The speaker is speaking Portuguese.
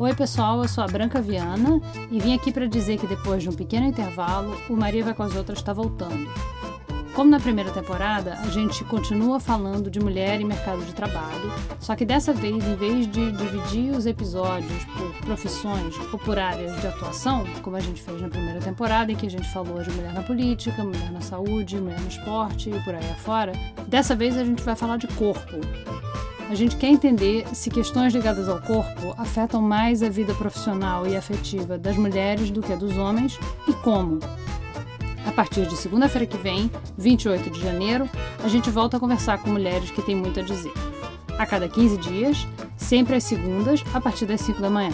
Oi, pessoal, eu sou a Branca Viana e vim aqui para dizer que depois de um pequeno intervalo, o Maria vai com as outras está voltando. Como na primeira temporada, a gente continua falando de mulher e mercado de trabalho, só que dessa vez, em vez de dividir os episódios por profissões ou por áreas de atuação, como a gente fez na primeira temporada, em que a gente falou de mulher na política, mulher na saúde, mulher no esporte e por aí afora, dessa vez a gente vai falar de corpo. A gente quer entender se questões ligadas ao corpo afetam mais a vida profissional e afetiva das mulheres do que a dos homens e como. A partir de segunda-feira que vem, 28 de janeiro, a gente volta a conversar com mulheres que têm muito a dizer. A cada 15 dias, sempre às segundas, a partir das 5 da manhã.